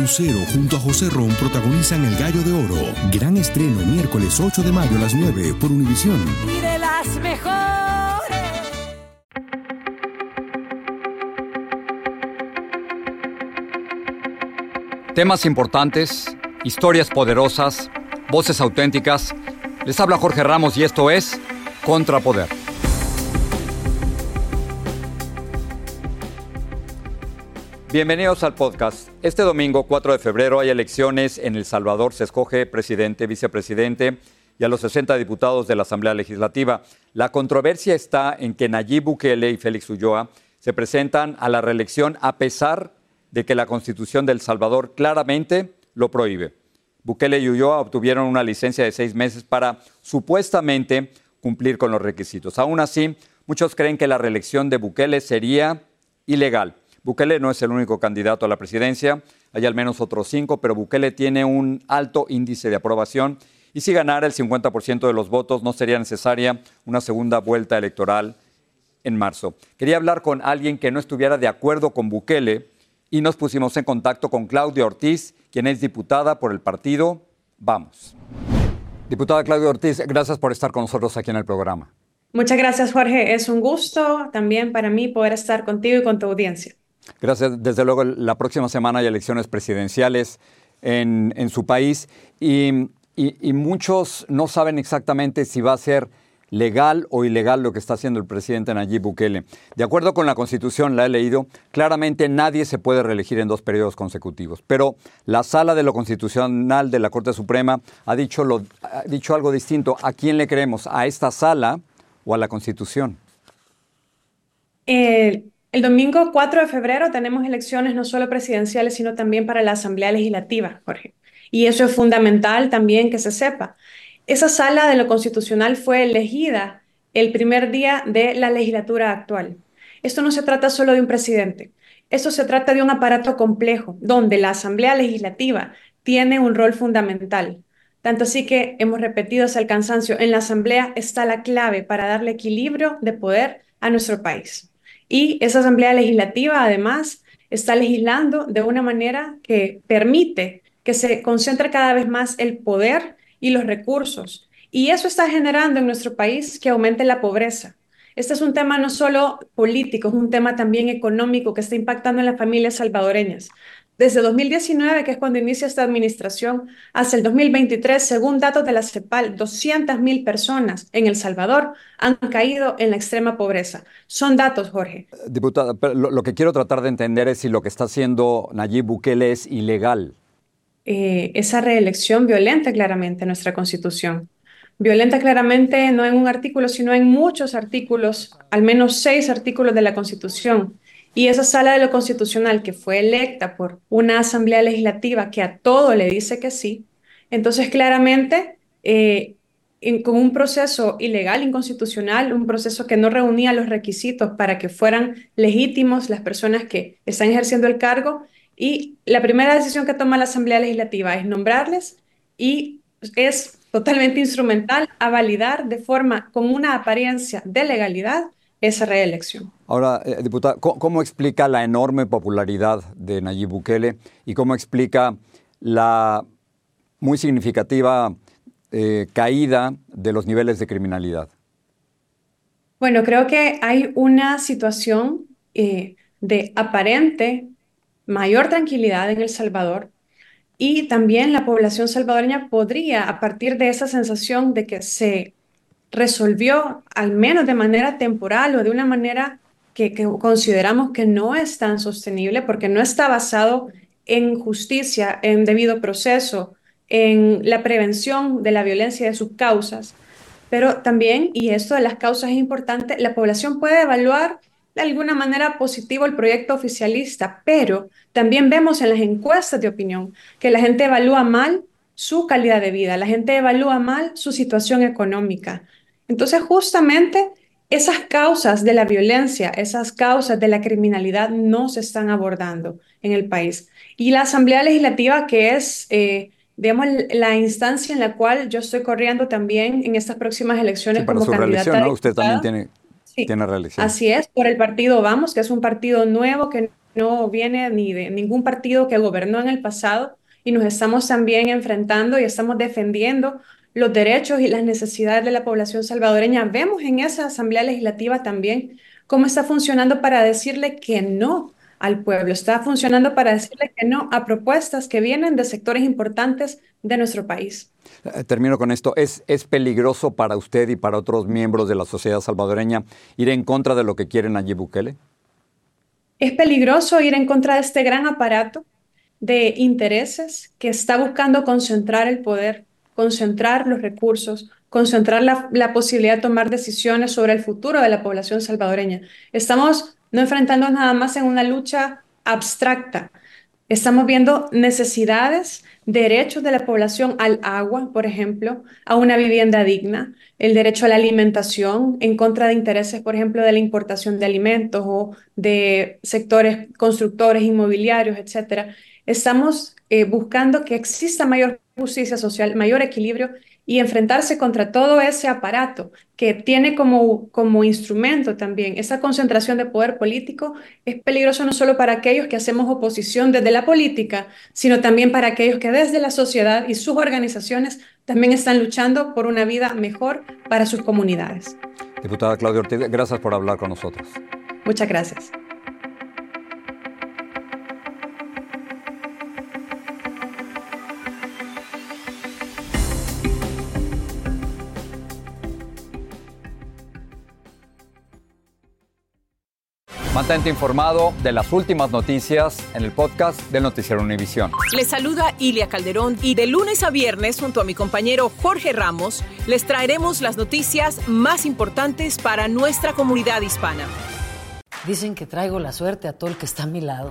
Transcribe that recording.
Lucero junto a José Ron protagonizan El Gallo de Oro. Gran estreno miércoles 8 de mayo a las 9 por Univisión. Y de las mejores. Temas importantes, historias poderosas, voces auténticas. Les habla Jorge Ramos y esto es Contrapoder. Bienvenidos al podcast. Este domingo 4 de febrero hay elecciones en El Salvador. Se escoge presidente, vicepresidente y a los 60 diputados de la Asamblea Legislativa. La controversia está en que Nayib Bukele y Félix Ulloa se presentan a la reelección a pesar de que la Constitución de El Salvador claramente lo prohíbe. Bukele y Ulloa obtuvieron una licencia de seis meses para supuestamente cumplir con los requisitos. Aún así, muchos creen que la reelección de Bukele sería ilegal. Bukele no es el único candidato a la presidencia, hay al menos otros cinco, pero Bukele tiene un alto índice de aprobación y si ganara el 50% de los votos no sería necesaria una segunda vuelta electoral en marzo. Quería hablar con alguien que no estuviera de acuerdo con Bukele y nos pusimos en contacto con Claudia Ortiz, quien es diputada por el partido Vamos. Diputada Claudia Ortiz, gracias por estar con nosotros aquí en el programa. Muchas gracias, Jorge. Es un gusto también para mí poder estar contigo y con tu audiencia. Gracias. Desde luego, la próxima semana hay elecciones presidenciales en, en su país y, y, muchos no saben exactamente si va a ser legal o ilegal lo que está haciendo el presidente Nayib Bukele. De acuerdo con la Constitución, la he leído, claramente nadie se puede reelegir en dos periodos consecutivos. Pero la Sala de lo Constitucional de la Corte Suprema ha dicho, lo, ha dicho algo distinto. ¿A quién le creemos? ¿A esta sala o a la Constitución? Eh, el domingo 4 de febrero tenemos elecciones no solo presidenciales, sino también para la Asamblea Legislativa, Jorge. Y eso es fundamental también que se sepa. Esa sala de lo constitucional fue elegida el primer día de la legislatura actual. Esto no se trata solo de un presidente, esto se trata de un aparato complejo donde la Asamblea Legislativa tiene un rol fundamental. Tanto así que hemos repetido hasta el cansancio, en la Asamblea está la clave para darle equilibrio de poder a nuestro país. Y esa Asamblea Legislativa, además, está legislando de una manera que permite que se concentre cada vez más el poder y los recursos. Y eso está generando en nuestro país que aumente la pobreza. Este es un tema no solo político, es un tema también económico que está impactando en las familias salvadoreñas. Desde 2019, que es cuando inicia esta administración, hasta el 2023, según datos de la CEPAL, 200.000 personas en El Salvador han caído en la extrema pobreza. Son datos, Jorge. Diputada, lo, lo que quiero tratar de entender es si lo que está haciendo Nayib Bukele es ilegal. Eh, esa reelección violenta claramente nuestra Constitución. Violenta claramente no en un artículo, sino en muchos artículos, al menos seis artículos de la Constitución. Y esa sala de lo constitucional que fue electa por una asamblea legislativa que a todo le dice que sí, entonces claramente eh, con un proceso ilegal, inconstitucional, un proceso que no reunía los requisitos para que fueran legítimos las personas que están ejerciendo el cargo, y la primera decisión que toma la Asamblea Legislativa es nombrarles y es totalmente instrumental a validar de forma con una apariencia de legalidad esa reelección. Ahora, eh, diputada, ¿cómo, explica la enorme popularidad de Nayib Bukele y cómo explica la muy significativa eh, caída de los niveles de criminalidad? Bueno, creo que hay una situación eh, de aparente mayor tranquilidad en El Salvador y también la población salvadoreña podría, a partir de esa sensación de que se resolvió, al menos de manera temporal o de una manera que, consideramos que no es tan sostenible porque no está basado en justicia, en debido proceso, en la prevención de la violencia y de sus causas. Pero también, y esto de las causas es importante, la población puede evaluar de alguna manera positivo el proyecto oficialista, pero también vemos en las encuestas de opinión que la gente evalúa mal su calidad de vida, la gente evalúa mal su situación económica. Entonces, justamente esas causas de la violencia, esas causas de la criminalidad no se están abordando en el país. Y la Asamblea Legislativa, que es, eh, digamos, la instancia en la cual yo estoy corriendo también en estas próximas elecciones para como su candidata reelección, a ¿no? Usted también tiene, Sí, tiene reelección. así es, por el partido Vamos, que es un partido nuevo que no viene ni de ningún partido que gobernó en el pasado y nos estamos también enfrentando y estamos defendiendo los derechos y las necesidades de la población salvadoreña. Vemos en esa Asamblea Legislativa también cómo está funcionando para decirle que no al pueblo, está funcionando para decirle que no a propuestas que vienen de sectores importantes de nuestro país. Eh, Termino con esto. ¿Es, ¿Es peligroso para usted y para otros miembros de la sociedad salvadoreña ir en contra de lo que quieren Nayib Bukele? Es peligroso ir en contra de este gran aparato de intereses que está buscando concentrar el poder, concentrar los recursos, concentrar la, posibilidad de tomar decisiones sobre el futuro de la población salvadoreña. Estamos no enfrentándonos nada más en una lucha abstracta. Estamos viendo necesidades, derechos de la población al agua, por ejemplo, a una vivienda digna, el derecho a la alimentación, en contra de intereses, por ejemplo, de la importación de alimentos o de sectores constructores, inmobiliarios, etcétera. Estamos eh, buscando que exista mayor justicia social, mayor equilibrio y enfrentarse contra todo ese aparato que tiene como, como instrumento también esa concentración de poder político es peligroso no solo para aquellos que hacemos oposición desde la política, sino también para aquellos que desde la sociedad y sus organizaciones también están luchando por una vida mejor para sus comunidades. Diputada Claudia Ortiz, gracias por hablar con nosotros. Muchas gracias. Informado de las últimas noticias en el podcast del Noticiero Univisión. Les saluda Ilia Calderón y de lunes a viernes junto a mi compañero Jorge Ramos les traeremos las noticias más importantes para nuestra comunidad hispana. Dicen que traigo la suerte a todo el que está a mi lado.